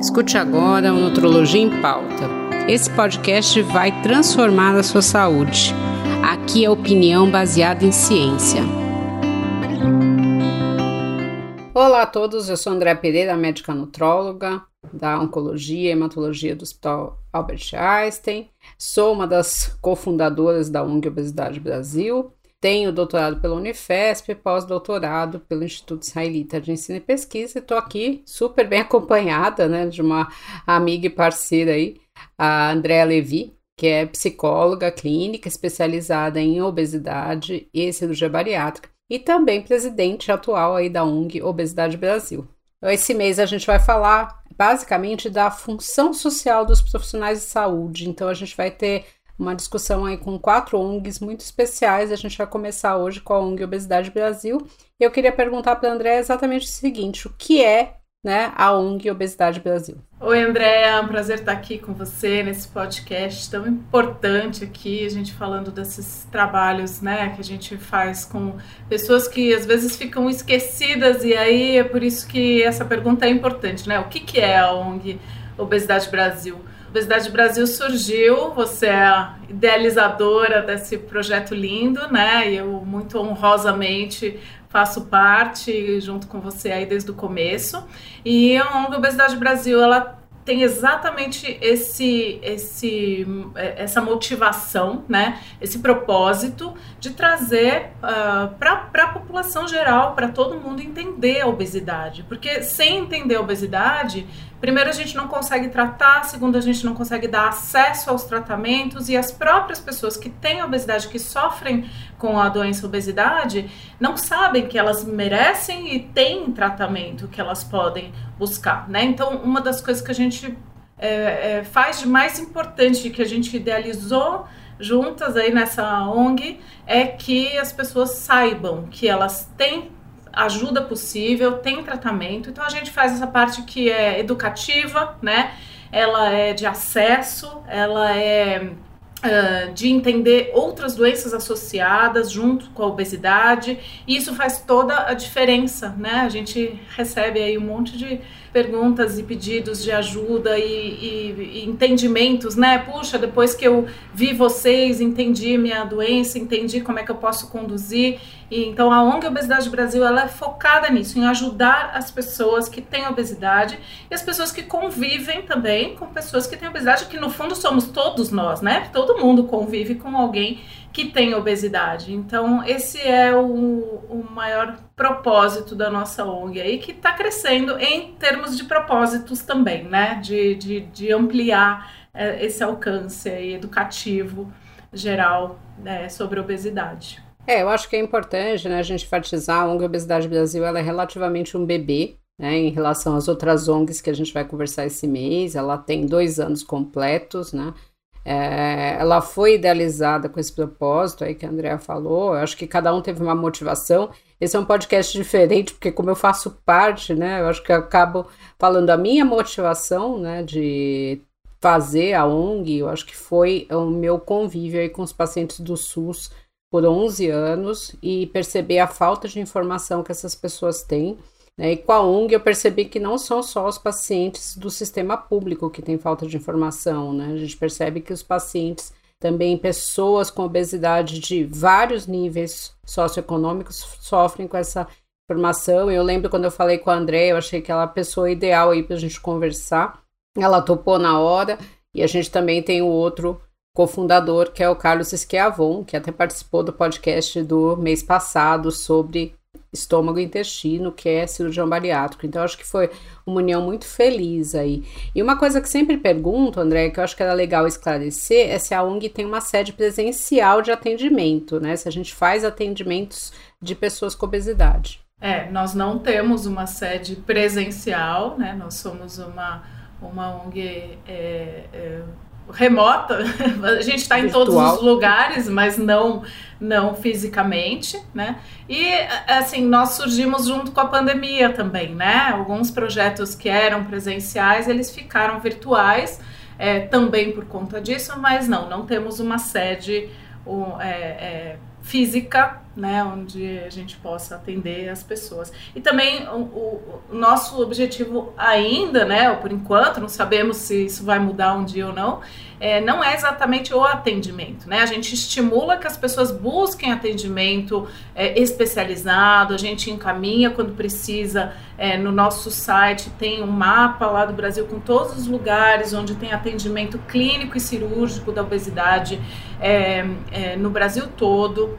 Escute agora o Nutrologia em Pauta. Esse podcast vai transformar a sua saúde. Aqui é opinião baseada em ciência. Olá a todos, eu sou André Pereira, médica nutróloga da Oncologia e Hematologia do Hospital Albert Einstein. Sou uma das cofundadoras da ONG Obesidade Brasil tenho doutorado pela Unifesp, pós-doutorado pelo Instituto Israelita de Ensino e Pesquisa, e estou aqui super bem acompanhada né, de uma amiga e parceira aí, a Andréa Levi, que é psicóloga clínica especializada em obesidade e cirurgia bariátrica, e também presidente atual aí da ONG Obesidade Brasil. Esse mês a gente vai falar basicamente da função social dos profissionais de saúde, então a gente vai ter uma discussão aí com quatro ONGs muito especiais. A gente vai começar hoje com a ONG Obesidade Brasil. Eu queria perguntar para a André exatamente o seguinte: o que é né, a ONG Obesidade Brasil? Oi, Andréa, é um prazer estar aqui com você nesse podcast tão importante aqui, a gente falando desses trabalhos, né, que a gente faz com pessoas que às vezes ficam esquecidas e aí é por isso que essa pergunta é importante, né? O que, que é a ONG Obesidade Brasil? Obesidade Brasil surgiu, você é a idealizadora desse projeto lindo, né? E eu muito honrosamente faço parte junto com você aí desde o começo. E a ONG Obesidade Brasil, ela tem exatamente esse, esse, é, essa motivação, né, esse propósito de trazer uh, ah, para a população geral, para todo mundo entender a obesidade. Porque sem entender a obesidade, primeiro a gente não consegue tratar, segundo a gente não consegue dar acesso aos tratamentos e as próprias pessoas que têm obesidade, que sofrem com a doença obesidade, não sabem que elas merecem e têm tratamento que elas podem buscar, né? Então, uma das coisas que a gente é, é, faz de mais importante que a gente idealizou juntas aí nessa ONG é que as pessoas saibam que elas têm ajuda possível, tem tratamento. Então a gente faz essa parte que é educativa, né? Ela é de acesso, ela é Uh, de entender outras doenças associadas junto com a obesidade, e isso faz toda a diferença, né? A gente recebe aí um monte de perguntas e pedidos de ajuda e, e, e entendimentos, né? Puxa, depois que eu vi vocês, entendi minha doença, entendi como é que eu posso conduzir. E, então a ONG Obesidade Brasil ela é focada nisso, em ajudar as pessoas que têm obesidade e as pessoas que convivem também com pessoas que têm obesidade, que no fundo somos todos nós, né? Todo mundo convive com alguém que tem obesidade. Então, esse é o, o maior propósito da nossa ONG aí, que está crescendo em termos de propósitos também, né? De, de, de ampliar é, esse alcance educativo geral né, sobre obesidade. É, eu acho que é importante né, a gente enfatizar a ONG Obesidade Brasil, ela é relativamente um bebê, né, em relação às outras ONGs que a gente vai conversar esse mês, ela tem dois anos completos, né, é, ela foi idealizada com esse propósito aí que a Andrea falou, eu acho que cada um teve uma motivação, esse é um podcast diferente, porque como eu faço parte, né, eu acho que eu acabo falando a minha motivação, né, de fazer a ONG, eu acho que foi o meu convívio aí com os pacientes do SUS, por 11 anos e perceber a falta de informação que essas pessoas têm. Né? E com a ONG eu percebi que não são só os pacientes do sistema público que têm falta de informação, né? A gente percebe que os pacientes, também pessoas com obesidade de vários níveis socioeconômicos, sofrem com essa informação. Eu lembro quando eu falei com a André, eu achei que ela é a pessoa ideal aí para a gente conversar. Ela topou na hora e a gente também tem o outro cofundador, que é o Carlos Esquiavon, que até participou do podcast do mês passado sobre estômago e intestino, que é cirurgião bariátrico. Então, acho que foi uma união muito feliz aí. E uma coisa que sempre pergunto, André, que eu acho que era legal esclarecer, é se a ONG tem uma sede presencial de atendimento, né? Se a gente faz atendimentos de pessoas com obesidade. É, nós não temos uma sede presencial, né? Nós somos uma, uma ONG é, é, remota, a gente está em todos os lugares, mas não não fisicamente, né? E assim, nós surgimos junto com a pandemia também, né? Alguns projetos que eram presenciais, eles ficaram virtuais, é, também por conta disso, mas não, não temos uma sede um, é, é, física né, onde a gente possa atender as pessoas. E também o, o, nosso objetivo ainda, né, por enquanto, não sabemos se isso vai mudar um dia ou não, é, não é exatamente o atendimento, né? A gente estimula que as pessoas busquem atendimento é, especializado, a gente encaminha quando precisa. É, no nosso site tem um mapa lá do Brasil com todos os lugares onde tem atendimento clínico e cirúrgico da obesidade é, é, no Brasil todo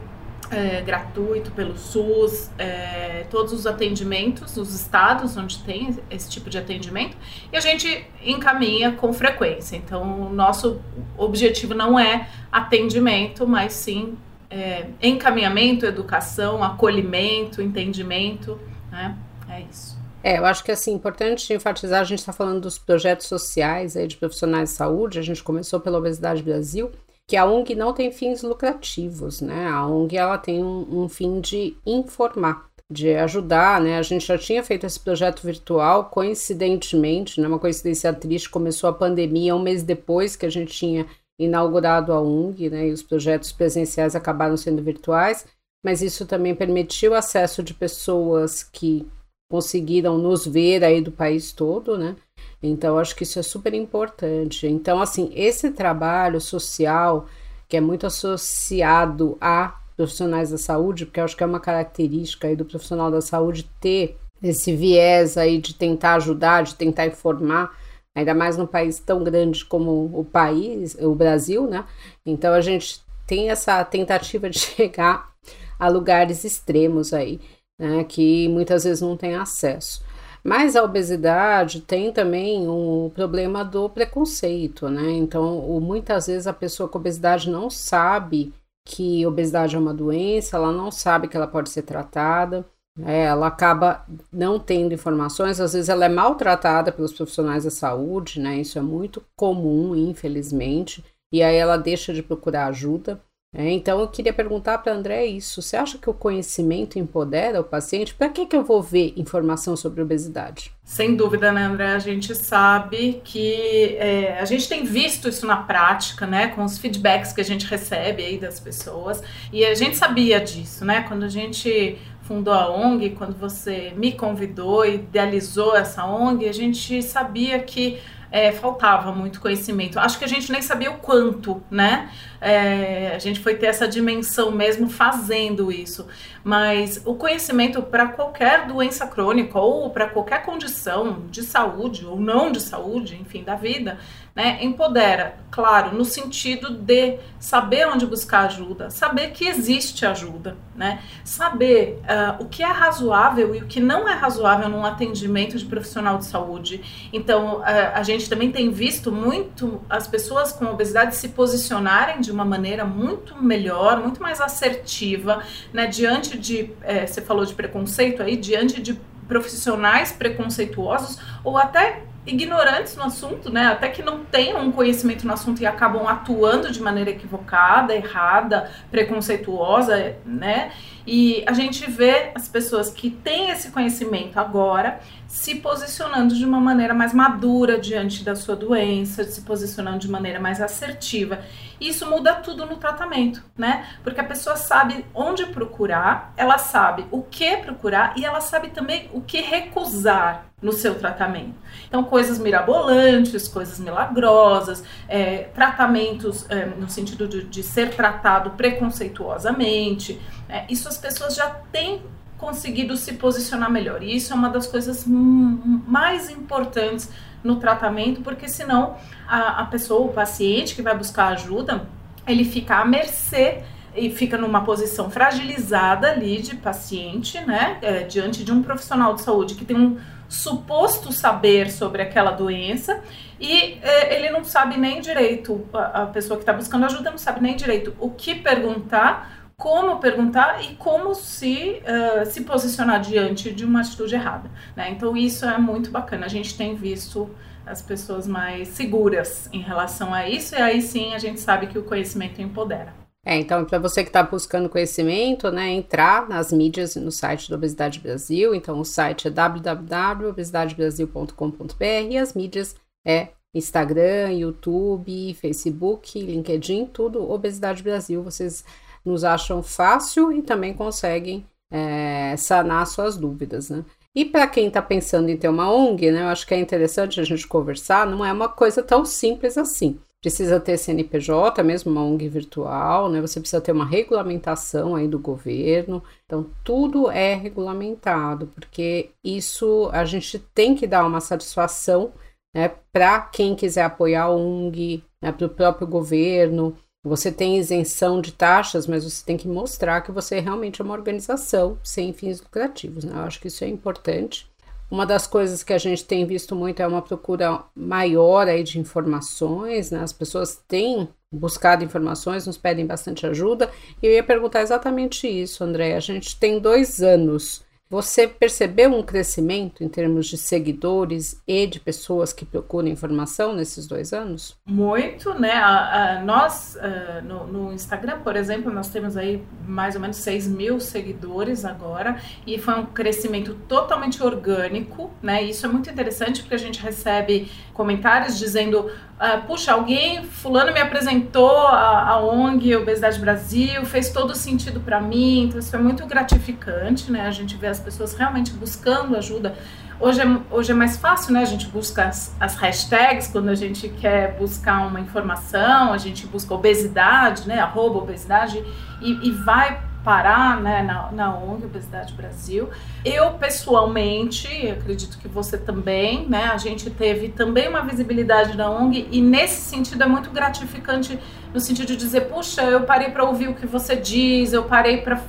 é, gratuito pelo SUS, é, todos os atendimentos nos estados onde tem esse tipo de atendimento, e a gente encaminha com frequência. Então, o nosso objetivo não é atendimento, mas sim é, encaminhamento, educação, acolhimento, entendimento, né? É isso. É, eu acho que assim, importante enfatizar, a gente está falando dos projetos sociais aí de profissionais de saúde, a gente começou pela Obesidade Brasil, que a ONG não tem fins lucrativos, né? A ONG ela tem um, um fim de informar, de ajudar, né? A gente já tinha feito esse projeto virtual, coincidentemente, né? Uma coincidência triste, começou a pandemia um mês depois que a gente tinha inaugurado a ONG, né? E os projetos presenciais acabaram sendo virtuais, mas isso também permitiu acesso de pessoas que conseguiram nos ver aí do país todo, né? Então, acho que isso é super importante. Então, assim, esse trabalho social, que é muito associado a profissionais da saúde, porque acho que é uma característica aí do profissional da saúde ter esse viés aí de tentar ajudar, de tentar informar, ainda mais num país tão grande como o país, o Brasil, né? Então a gente tem essa tentativa de chegar a lugares extremos aí, né? Que muitas vezes não tem acesso. Mas a obesidade tem também o problema do preconceito, né? Então, muitas vezes a pessoa com obesidade não sabe que obesidade é uma doença, ela não sabe que ela pode ser tratada, é, ela acaba não tendo informações, às vezes ela é maltratada pelos profissionais da saúde, né? Isso é muito comum, infelizmente, e aí ela deixa de procurar ajuda. É, então eu queria perguntar para André isso. Você acha que o conhecimento empodera o paciente? Para que, que eu vou ver informação sobre obesidade? Sem dúvida, né, André? A gente sabe que é, a gente tem visto isso na prática, né? Com os feedbacks que a gente recebe aí das pessoas. E a gente sabia disso, né? Quando a gente fundou a ONG, quando você me convidou e idealizou essa ONG, a gente sabia que é, faltava muito conhecimento. Acho que a gente nem sabia o quanto, né? É, a gente foi ter essa dimensão mesmo fazendo isso. Mas o conhecimento para qualquer doença crônica ou para qualquer condição de saúde ou não de saúde, enfim, da vida, né, empodera, claro, no sentido de saber onde buscar ajuda, saber que existe ajuda, né, saber uh, o que é razoável e o que não é razoável num atendimento de profissional de saúde. Então, uh, a gente também tem visto muito as pessoas com obesidade se posicionarem de uma maneira muito melhor, muito mais assertiva, né, diante de, é, você falou de preconceito aí, diante de profissionais preconceituosos ou até ignorantes no assunto, né? Até que não tenham um conhecimento no assunto e acabam atuando de maneira equivocada, errada, preconceituosa, né? E a gente vê as pessoas que têm esse conhecimento agora se posicionando de uma maneira mais madura diante da sua doença, se posicionando de maneira mais assertiva. Isso muda tudo no tratamento, né? Porque a pessoa sabe onde procurar, ela sabe o que procurar e ela sabe também o que recusar no seu tratamento. Então, coisas mirabolantes, coisas milagrosas, é, tratamentos é, no sentido de, de, ser tratado preconceituosamente. É, isso as pessoas já têm conseguido se posicionar melhor. E isso é uma das coisas mais importantes no tratamento, porque senão a, a pessoa, o paciente que vai buscar ajuda, ele fica à mercê e fica numa posição fragilizada ali de paciente, né, é, diante de um profissional de saúde que tem um suposto saber sobre aquela doença e é, ele não sabe nem direito, a, a pessoa que está buscando ajuda não sabe nem direito o que perguntar, como perguntar e como se, uh, se posicionar diante de uma atitude errada. Né? Então isso é muito bacana. A gente tem visto as pessoas mais seguras em relação a isso, e aí sim a gente sabe que o conhecimento empodera. É, então, para você que está buscando conhecimento, né, entrar nas mídias no site do Obesidade Brasil. Então, o site é www.obesidadebrasil.com.br e as mídias é Instagram, YouTube, Facebook, LinkedIn, tudo Obesidade Brasil. Vocês nos acham fácil e também conseguem é, sanar suas dúvidas, né? E para quem está pensando em ter uma ONG, né, eu acho que é interessante a gente conversar, não é uma coisa tão simples assim. Precisa ter CNPJ, mesmo uma ONG virtual, né? Você precisa ter uma regulamentação aí do governo. Então, tudo é regulamentado, porque isso a gente tem que dar uma satisfação né, para quem quiser apoiar a ONG, né, para o próprio governo. Você tem isenção de taxas, mas você tem que mostrar que você realmente é uma organização sem fins lucrativos. Né? Eu acho que isso é importante. Uma das coisas que a gente tem visto muito é uma procura maior aí de informações, né? As pessoas têm buscado informações, nos pedem bastante ajuda. E eu ia perguntar exatamente isso, André. A gente tem dois anos você percebeu um crescimento em termos de seguidores e de pessoas que procuram informação nesses dois anos? Muito, né? A, a, nós, uh, no, no, Instagram, por exemplo, nós temos aí mais ou menos 6 mil seguidores agora, e foi um crescimento totalmente orgânico, né? Isso é muito interessante porque a gente recebe comentários dizendo uh, puxa, alguém, fulano me apresentou a, a ONG Obesidade Brasil, fez todo sentido para mim, então isso é muito gratificante, né? A gente vê as pessoas realmente buscando ajuda. Hoje é, hoje é mais fácil, né? A gente busca as, as hashtags quando a gente quer buscar uma informação, a gente busca obesidade, né? Arroba obesidade e, e vai parar né, na, na ONG Obesidade Brasil. Eu, pessoalmente, acredito que você também, né, a gente teve também uma visibilidade na ONG e nesse sentido é muito gratificante no sentido de dizer, puxa, eu parei para ouvir o que você diz, eu parei para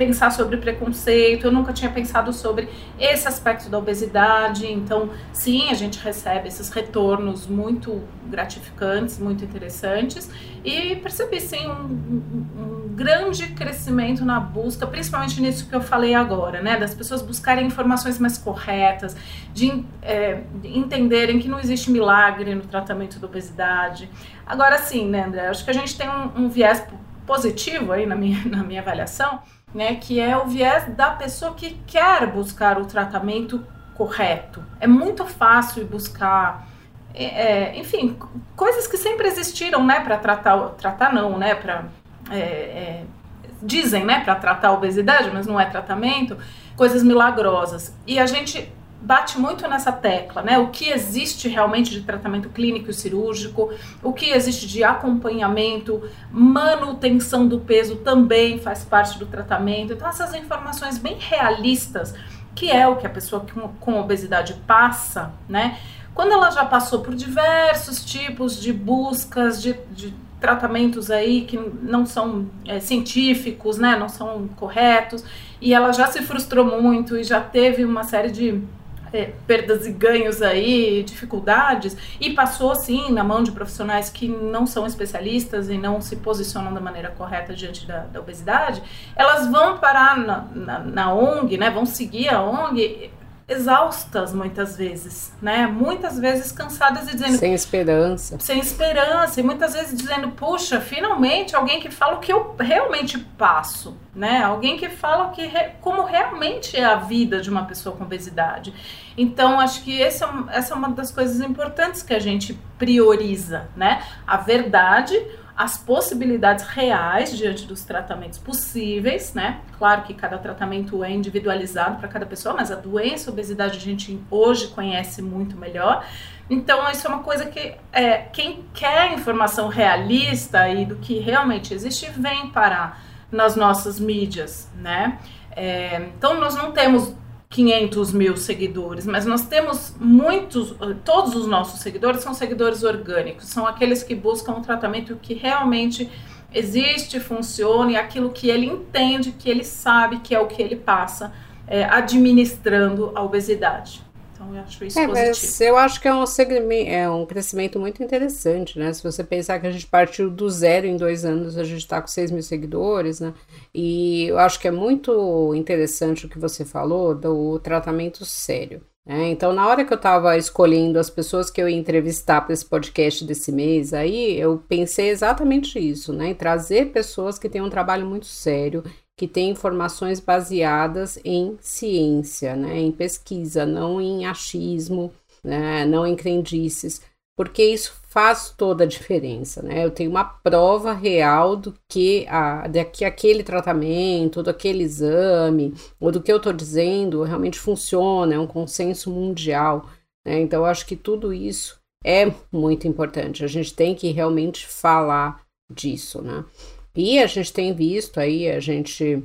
pensar sobre preconceito, eu nunca tinha pensado sobre esse aspecto da obesidade. Então, sim, a gente recebe esses retornos muito gratificantes, muito interessantes, e percebi sim um, um, grande crescimento na busca, principalmente nisso que eu falei agora, né? Das pessoas buscarem informações mais corretas, de, é, de entenderem que não existe milagre no tratamento da obesidade. Agora sim, né, André? Acho que a gente tem um, um viés positivo aí na minha, na minha avaliação né, que é o viés da pessoa que quer buscar o tratamento correto. É muito fácil buscar, é, é enfim, coisas que sempre existiram, né, para tratar, tratar não, né, para é, é, dizem, né, para tratar a obesidade, mas não é tratamento, coisas milagrosas. E a gente bate muito nessa tecla, né? O que existe realmente de tratamento clínico e cirúrgico, o que existe de acompanhamento, manutenção do peso também faz parte do tratamento. Então, essas informações bem realistas, que é o que a pessoa com, com obesidade passa, né? Quando ela já passou por diversos tipos de buscas, de, de tratamentos aí que não são é, científicos, né? Não são corretos, e ela já se frustrou muito e já teve uma série de é, perdas e ganhos aí, dificuldades, e passou sim na mão de profissionais que não são especialistas e não se posicionam da maneira correta diante da, da obesidade, elas vão parar na, na, na ONG, né, vão seguir a ONG exaustas muitas vezes, né? Muitas vezes cansadas e dizendo sem esperança. Sem esperança e muitas vezes dizendo, puxa, finalmente alguém que fala o que eu realmente passo, né? Alguém que fala o que re... como realmente é a vida de uma pessoa com obesidade. Então, acho que é um, essa é uma das coisas importantes que a gente prioriza, né? A verdade, as possibilidades reais diante dos tratamentos possíveis, né? Claro que cada tratamento é individualizado para cada pessoa, mas a doença, a obesidade, a gente hoje conhece muito melhor. Então, isso é uma coisa que é, quem quer informação realista e do que realmente existe, vem parar nas nossas mídias, né? É, então, nós não temos 500 mil seguidores, mas nós temos muitos, todos os nossos seguidores são seguidores orgânicos, são aqueles que buscam um tratamento que realmente existe, funciona e aquilo que ele entende, que ele sabe que é o que ele passa é, administrando a obesidade. Então, eu acho isso é, positivo. eu acho que é um, é um crescimento muito interessante, né? Se você pensar que a gente partiu do zero em dois anos, a gente está com 6 mil seguidores, né? E eu acho que é muito interessante o que você falou do tratamento sério. Né? Então, na hora que eu estava escolhendo as pessoas que eu ia entrevistar para esse podcast desse mês, aí eu pensei exatamente isso, né? Em trazer pessoas que têm um trabalho muito sério, que tem informações baseadas em ciência, né, em pesquisa, não em achismo, né, não em crendices, porque isso faz toda a diferença, né? Eu tenho uma prova real do que, a, de que aquele tratamento, do aquele exame, ou do que eu estou dizendo realmente funciona, é um consenso mundial. Né? Então, eu acho que tudo isso é muito importante. A gente tem que realmente falar disso, né? E a gente tem visto aí, a gente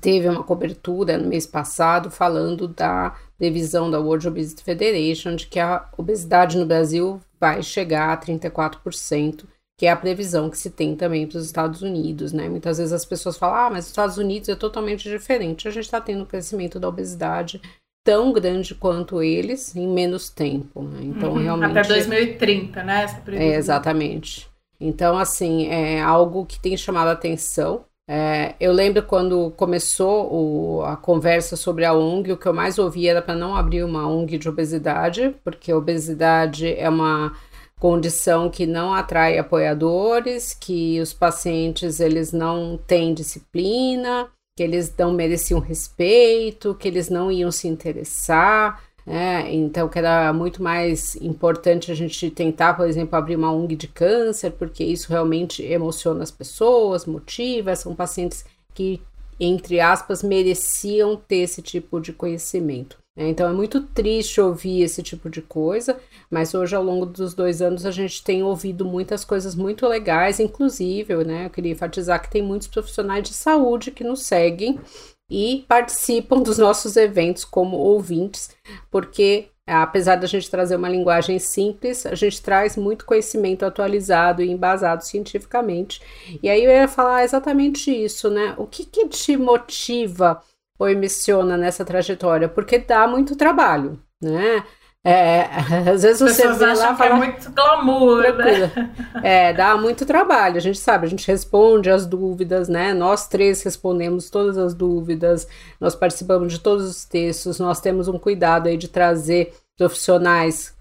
teve uma cobertura no mês passado falando da previsão da World Obesity Federation de que a obesidade no Brasil vai chegar a 34%, que é a previsão que se tem também para os Estados Unidos, né? Muitas vezes as pessoas falam, ah, mas os Estados Unidos é totalmente diferente. A gente está tendo um crescimento da obesidade tão grande quanto eles em menos tempo. Né? Então, uhum, realmente. Até 2030, né? Essa previsão. É, exatamente. Então, assim, é algo que tem chamado a atenção. É, eu lembro quando começou o, a conversa sobre a ONG, o que eu mais ouvi era para não abrir uma ONG de obesidade, porque obesidade é uma condição que não atrai apoiadores, que os pacientes eles não têm disciplina, que eles não mereciam respeito, que eles não iam se interessar. É, então, que era muito mais importante a gente tentar, por exemplo, abrir uma ONG de câncer, porque isso realmente emociona as pessoas, motiva, são pacientes que, entre aspas, mereciam ter esse tipo de conhecimento. É, então é muito triste ouvir esse tipo de coisa, mas hoje, ao longo dos dois anos, a gente tem ouvido muitas coisas muito legais, inclusive, né? Eu queria enfatizar que tem muitos profissionais de saúde que nos seguem e participam dos nossos eventos como ouvintes, porque apesar da gente trazer uma linguagem simples, a gente traz muito conhecimento atualizado e embasado cientificamente. E aí eu ia falar exatamente isso, né? O que, que te motiva ou emociona nessa trajetória? Porque dá muito trabalho, né? É, às vezes você Pessoas vê lá fala, é muito glamour, né? É, dá muito trabalho, a gente sabe, a gente responde as dúvidas, né? Nós três respondemos todas as dúvidas, nós participamos de todos os textos, nós temos um cuidado aí de trazer profissionais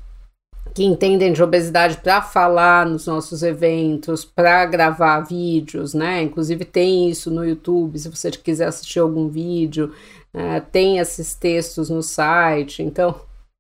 que entendem de obesidade para falar nos nossos eventos, para gravar vídeos, né? Inclusive tem isso no YouTube, se você quiser assistir algum vídeo, uh, tem esses textos no site, então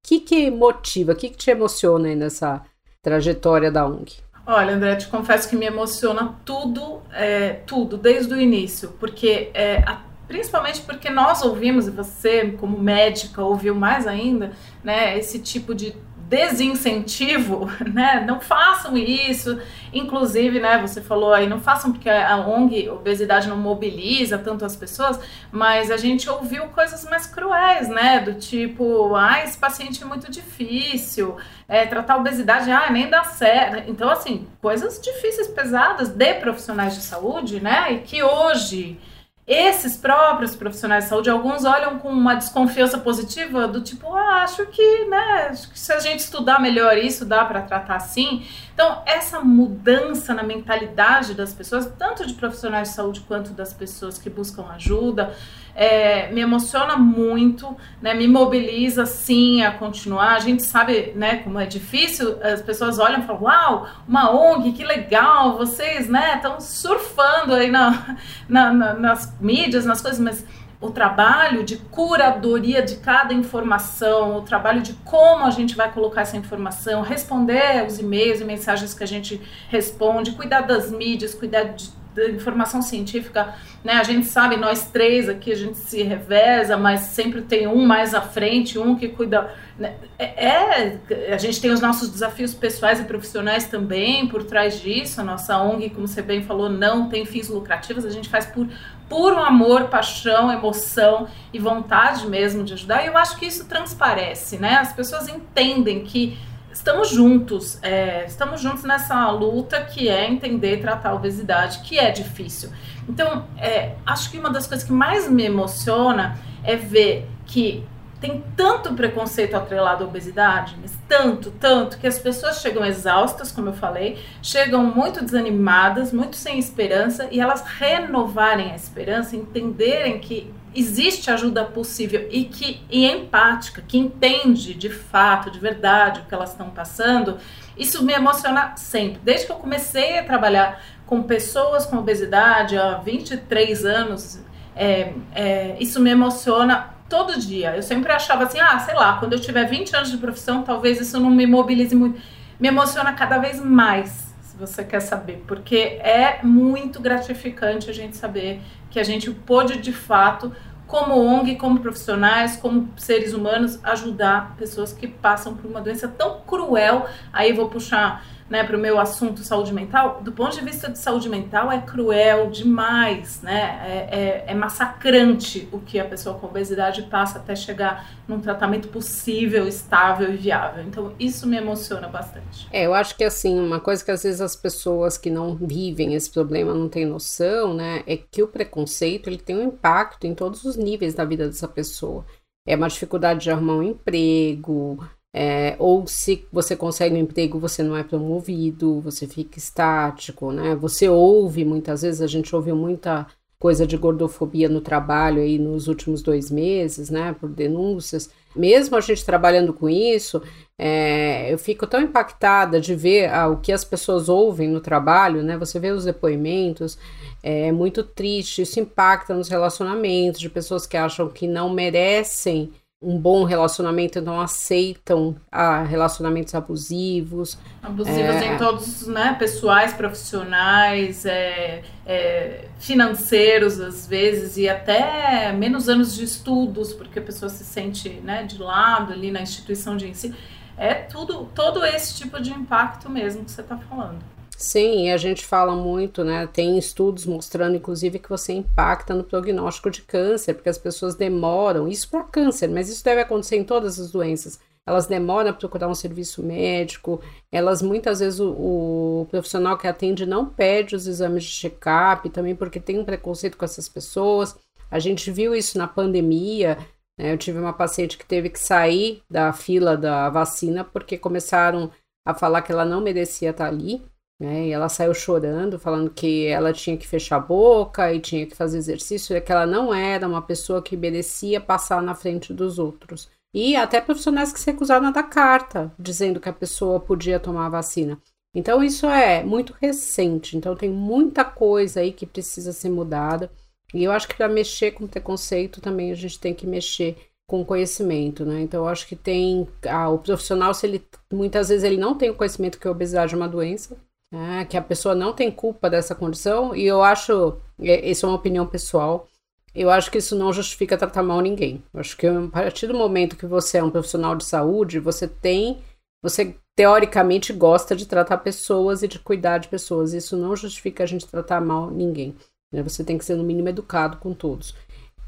que, que motiva, o que, que te emociona aí nessa trajetória da ONG? Olha, André, te confesso que me emociona tudo, é, tudo, desde o início, porque é, a, principalmente porque nós ouvimos, e você, como médica, ouviu mais ainda, né, esse tipo de desincentivo, né? Não façam isso. Inclusive, né, você falou aí, não façam porque a ONG obesidade não mobiliza tanto as pessoas, mas a gente ouviu coisas mais cruéis, né? Do tipo, ah, esse paciente é muito difícil, é, tratar obesidade, ah, nem dá certo. Então, assim, coisas difíceis, pesadas de profissionais de saúde, né? E que hoje esses próprios profissionais de saúde, alguns olham com uma desconfiança positiva, do tipo, ah, acho que, né, acho que se a gente estudar melhor isso, dá para tratar assim. Então, essa mudança na mentalidade das pessoas, tanto de profissionais de saúde quanto das pessoas que buscam ajuda, é, me emociona muito, né, me mobiliza sim a continuar. A gente sabe, né, como é difícil, as pessoas olham e falam: Uau, uma ONG, que legal, vocês, né, estão surfando aí na, na, na, nas mídias, nas coisas, mas o trabalho de curadoria de cada informação, o trabalho de como a gente vai colocar essa informação, responder os e-mails e mensagens que a gente responde, cuidar das mídias, cuidar de da informação científica, né? A gente sabe, nós três aqui, a gente se reveza, mas sempre tem um mais à frente, um que cuida. Né? É, é, a gente tem os nossos desafios pessoais e profissionais também por trás disso. A nossa ONG, como você bem falou, não tem fins lucrativos, a gente faz por puro amor, paixão, emoção e vontade mesmo de ajudar. E eu acho que isso transparece, né? As pessoas entendem que estamos juntos, é, estamos juntos nessa luta que é entender e tratar a obesidade, que é difícil. Então, é, acho que uma das coisas que mais me emociona é ver que tem tanto preconceito atrelado à obesidade, mas tanto, tanto, que as pessoas chegam exaustas, como eu falei, chegam muito desanimadas, muito sem esperança, e elas renovarem a esperança, entenderem que existe ajuda possível e que e empática, que entende de fato, de verdade o que elas estão passando, isso me emociona sempre. Desde que eu comecei a trabalhar com pessoas com obesidade há 23 anos, é, é, isso me emociona todo dia. Eu sempre achava assim, ah, sei lá, quando eu tiver 20 anos de profissão, talvez isso não me mobilize muito. me emociona cada vez mais, se você quer saber, porque é muito gratificante a gente saber que a gente pôde de fato como ONG, como profissionais, como seres humanos, ajudar pessoas que passam por uma doença tão cruel. Aí vou puxar né, para o meu assunto saúde mental, do ponto de vista de saúde mental, é cruel demais, né? É, é, é, massacrante o que a pessoa com obesidade passa até chegar num tratamento possível, estável e viável. Então, isso me emociona bastante. É, eu acho que assim, uma coisa que às vezes as pessoas que não vivem esse problema não têm noção, né? É que o preconceito ele tem um impacto em todos os níveis da vida dessa pessoa. É uma dificuldade de arrumar um emprego, é, ou se você consegue um emprego, você não é promovido, você fica estático, né? Você ouve, muitas vezes, a gente ouviu muita coisa de gordofobia no trabalho aí nos últimos dois meses, né? Por denúncias. Mesmo a gente trabalhando com isso, é, eu fico tão impactada de ver ah, o que as pessoas ouvem no trabalho, né? Você vê os depoimentos, é muito triste, isso impacta nos relacionamentos de pessoas que acham que não merecem um bom relacionamento, não aceitam ah, relacionamentos abusivos. Abusivos é... em todos, né? Pessoais, profissionais, é, é, financeiros, às vezes, e até menos anos de estudos, porque a pessoa se sente né, de lado ali na instituição de ensino. É tudo, todo esse tipo de impacto mesmo que você está falando. Sim, a gente fala muito, né? Tem estudos mostrando, inclusive, que você impacta no prognóstico de câncer, porque as pessoas demoram, isso para câncer, mas isso deve acontecer em todas as doenças. Elas demoram a procurar um serviço médico, elas muitas vezes o, o profissional que atende não pede os exames de check-up, também porque tem um preconceito com essas pessoas. A gente viu isso na pandemia. Né? Eu tive uma paciente que teve que sair da fila da vacina porque começaram a falar que ela não merecia estar ali. Né? E ela saiu chorando, falando que ela tinha que fechar a boca e tinha que fazer exercício, e que ela não era uma pessoa que merecia passar na frente dos outros. E até profissionais que se recusaram a dar carta, dizendo que a pessoa podia tomar a vacina. Então, isso é muito recente. Então, tem muita coisa aí que precisa ser mudada. E eu acho que para mexer com preconceito também a gente tem que mexer com conhecimento, né? Então, eu acho que tem ah, o profissional, se ele muitas vezes ele não tem o conhecimento que a obesidade é uma doença, né, que a pessoa não tem culpa dessa condição, e eu acho, isso é uma opinião pessoal, eu acho que isso não justifica tratar mal ninguém. Eu acho que a partir do momento que você é um profissional de saúde, você tem, você teoricamente gosta de tratar pessoas e de cuidar de pessoas. Isso não justifica a gente tratar mal ninguém. Né? Você tem que ser, no mínimo, educado com todos.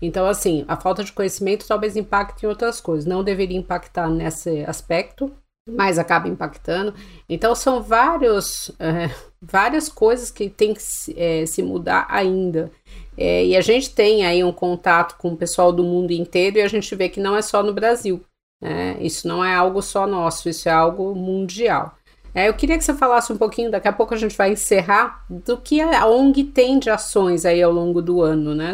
Então, assim, a falta de conhecimento talvez impacte em outras coisas. Não deveria impactar nesse aspecto, mas acaba impactando. Então são vários, é, várias coisas que tem que se, é, se mudar ainda. É, e a gente tem aí um contato com o pessoal do mundo inteiro e a gente vê que não é só no Brasil. Né? Isso não é algo só nosso, isso é algo mundial. É, eu queria que você falasse um pouquinho, daqui a pouco a gente vai encerrar, do que a ONG tem de ações aí ao longo do ano, né?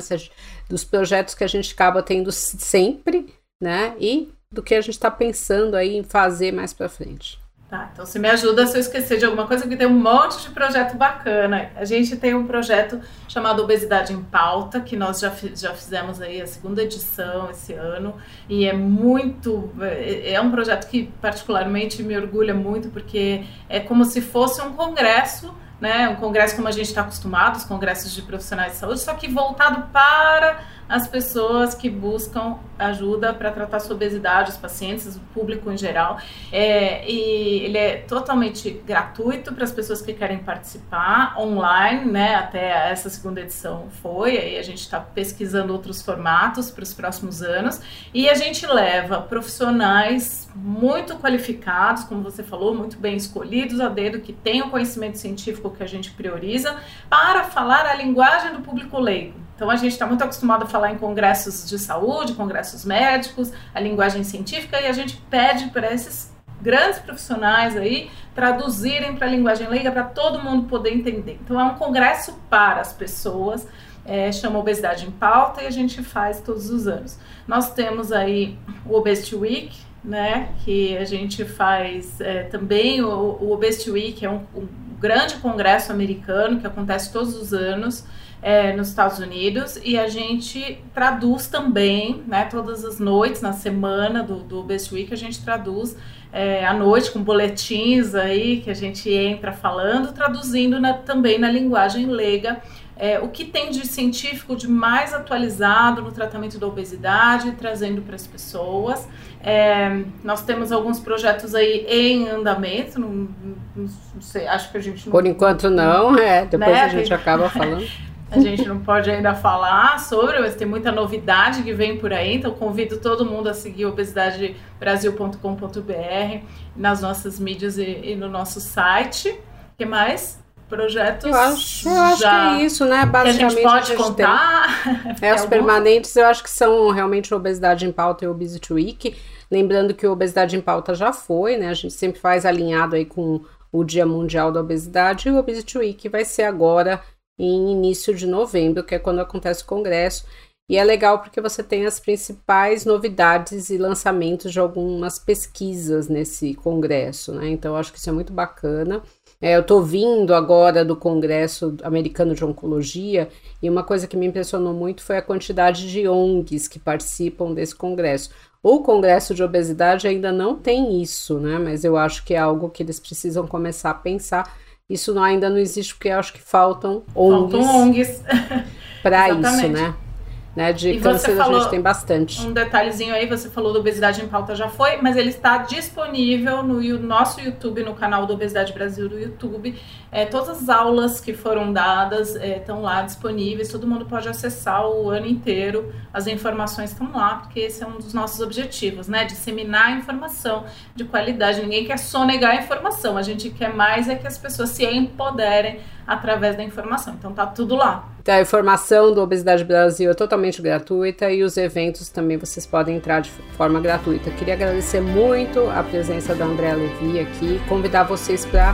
Dos projetos que a gente acaba tendo sempre, né? E do que a gente está pensando aí em fazer mais para frente. Tá, então você me ajuda se eu esquecer de alguma coisa, porque tem um monte de projeto bacana. A gente tem um projeto chamado Obesidade em Pauta, que nós já, já fizemos aí a segunda edição esse ano, e é muito. É, é um projeto que particularmente me orgulha muito, porque é como se fosse um congresso né, um congresso como a gente está acostumado, os congressos de profissionais de saúde, só que voltado para as pessoas que buscam ajuda para tratar sua obesidade, os pacientes, o público em geral. É, e ele é totalmente gratuito para as pessoas que querem participar, online, né? Até essa segunda edição foi, aí a gente está pesquisando outros formatos para os próximos anos. E a gente leva profissionais muito qualificados, como você falou, muito bem escolhidos a dedo, que tenham conhecimento científico que a gente prioriza, para falar a linguagem do público leigo. Então a gente está muito acostumado a falar em congressos de saúde, congressos médicos, a linguagem científica, e a gente pede para esses grandes profissionais aí traduzirem para a linguagem leiga para todo mundo poder entender. Então é um congresso para as pessoas, é, chama Obesidade em Pauta e a gente faz todos os anos. Nós temos aí o Obesity Week, né? Que a gente faz é, também o, o Obesity Week, é um, um, grande congresso americano que acontece todos os anos é, nos Estados Unidos e a gente traduz também, né? Todas as noites na semana do, do Obesity Week a gente traduz é, à noite com boletins aí que a gente entra falando, traduzindo na, também na linguagem leiga é, o que tem de científico de mais atualizado no tratamento da obesidade, trazendo para as pessoas. É, nós temos alguns projetos aí em andamento, não, não, sei, acho que a gente não. Por enquanto não, é, depois né? a gente acaba falando. A gente não pode ainda falar sobre, mas tem muita novidade que vem por aí, então convido todo mundo a seguir obesidadebrasil.com.br nas nossas mídias e, e no nosso site. O que mais? projetos. Eu acho, eu acho que é isso, né? Basicamente. Que a gente pode a gente contar. É, os permanentes, eu acho que são realmente Obesidade em Pauta e Obesity Week. Lembrando que o Obesidade em Pauta já foi, né? A gente sempre faz alinhado aí com o Dia Mundial da Obesidade e o Obesity Week vai ser agora em início de novembro, que é quando acontece o congresso. E é legal porque você tem as principais novidades e lançamentos de algumas pesquisas nesse congresso, né? Então, acho que isso é muito bacana. É, eu estou vindo agora do Congresso Americano de Oncologia e uma coisa que me impressionou muito foi a quantidade de ONGs que participam desse congresso. O Congresso de Obesidade ainda não tem isso, né? Mas eu acho que é algo que eles precisam começar a pensar. Isso não, ainda não existe porque eu acho que faltam ONGs, faltam ONGs. para isso, né? Né, de e câncer a gente tem bastante. Um detalhezinho aí, você falou do Obesidade em Pauta já foi, mas ele está disponível no nosso YouTube, no canal do Obesidade Brasil do YouTube. É, todas as aulas que foram dadas é, estão lá disponíveis, todo mundo pode acessar o ano inteiro, as informações estão lá, porque esse é um dos nossos objetivos, né? Disseminar informação de qualidade. Ninguém quer sonegar a informação, a gente quer mais é que as pessoas se empoderem através da informação. Então tá tudo lá. Então, a informação do Obesidade Brasil é totalmente gratuita e os eventos também vocês podem entrar de forma gratuita. Queria agradecer muito a presença da Andréa Levi aqui, convidar vocês para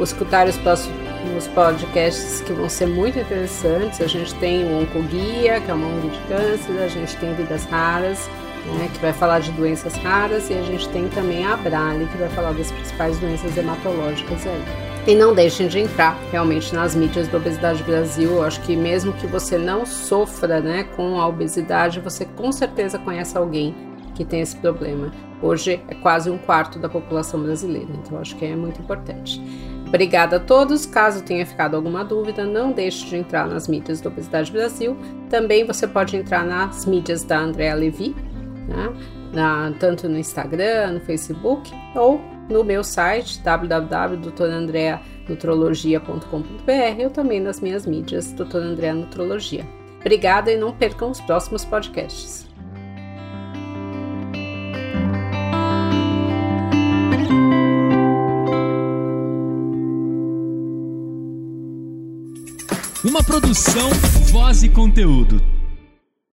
escutar os próximos podcasts que vão ser muito interessantes. A gente tem o Oncoguia, que é uma ONG de câncer, a gente tem Vidas Raras, né, que vai falar de doenças raras, e a gente tem também a Abrale, que vai falar das principais doenças hematológicas aí. E não deixem de entrar realmente nas mídias do Obesidade Brasil. Eu acho que mesmo que você não sofra né, com a obesidade, você com certeza conhece alguém que tem esse problema. Hoje é quase um quarto da população brasileira, então acho que é muito importante. Obrigada a todos. Caso tenha ficado alguma dúvida, não deixe de entrar nas mídias do Obesidade Brasil. Também você pode entrar nas mídias da Andrea Levi, né? Na, tanto no Instagram, no Facebook ou no meu site www.doutorandreanutrologia.com.br ou também nas minhas mídias Doutora Andrea Nutrologia. Obrigada e não percam os próximos podcasts. Uma produção, voz e conteúdo.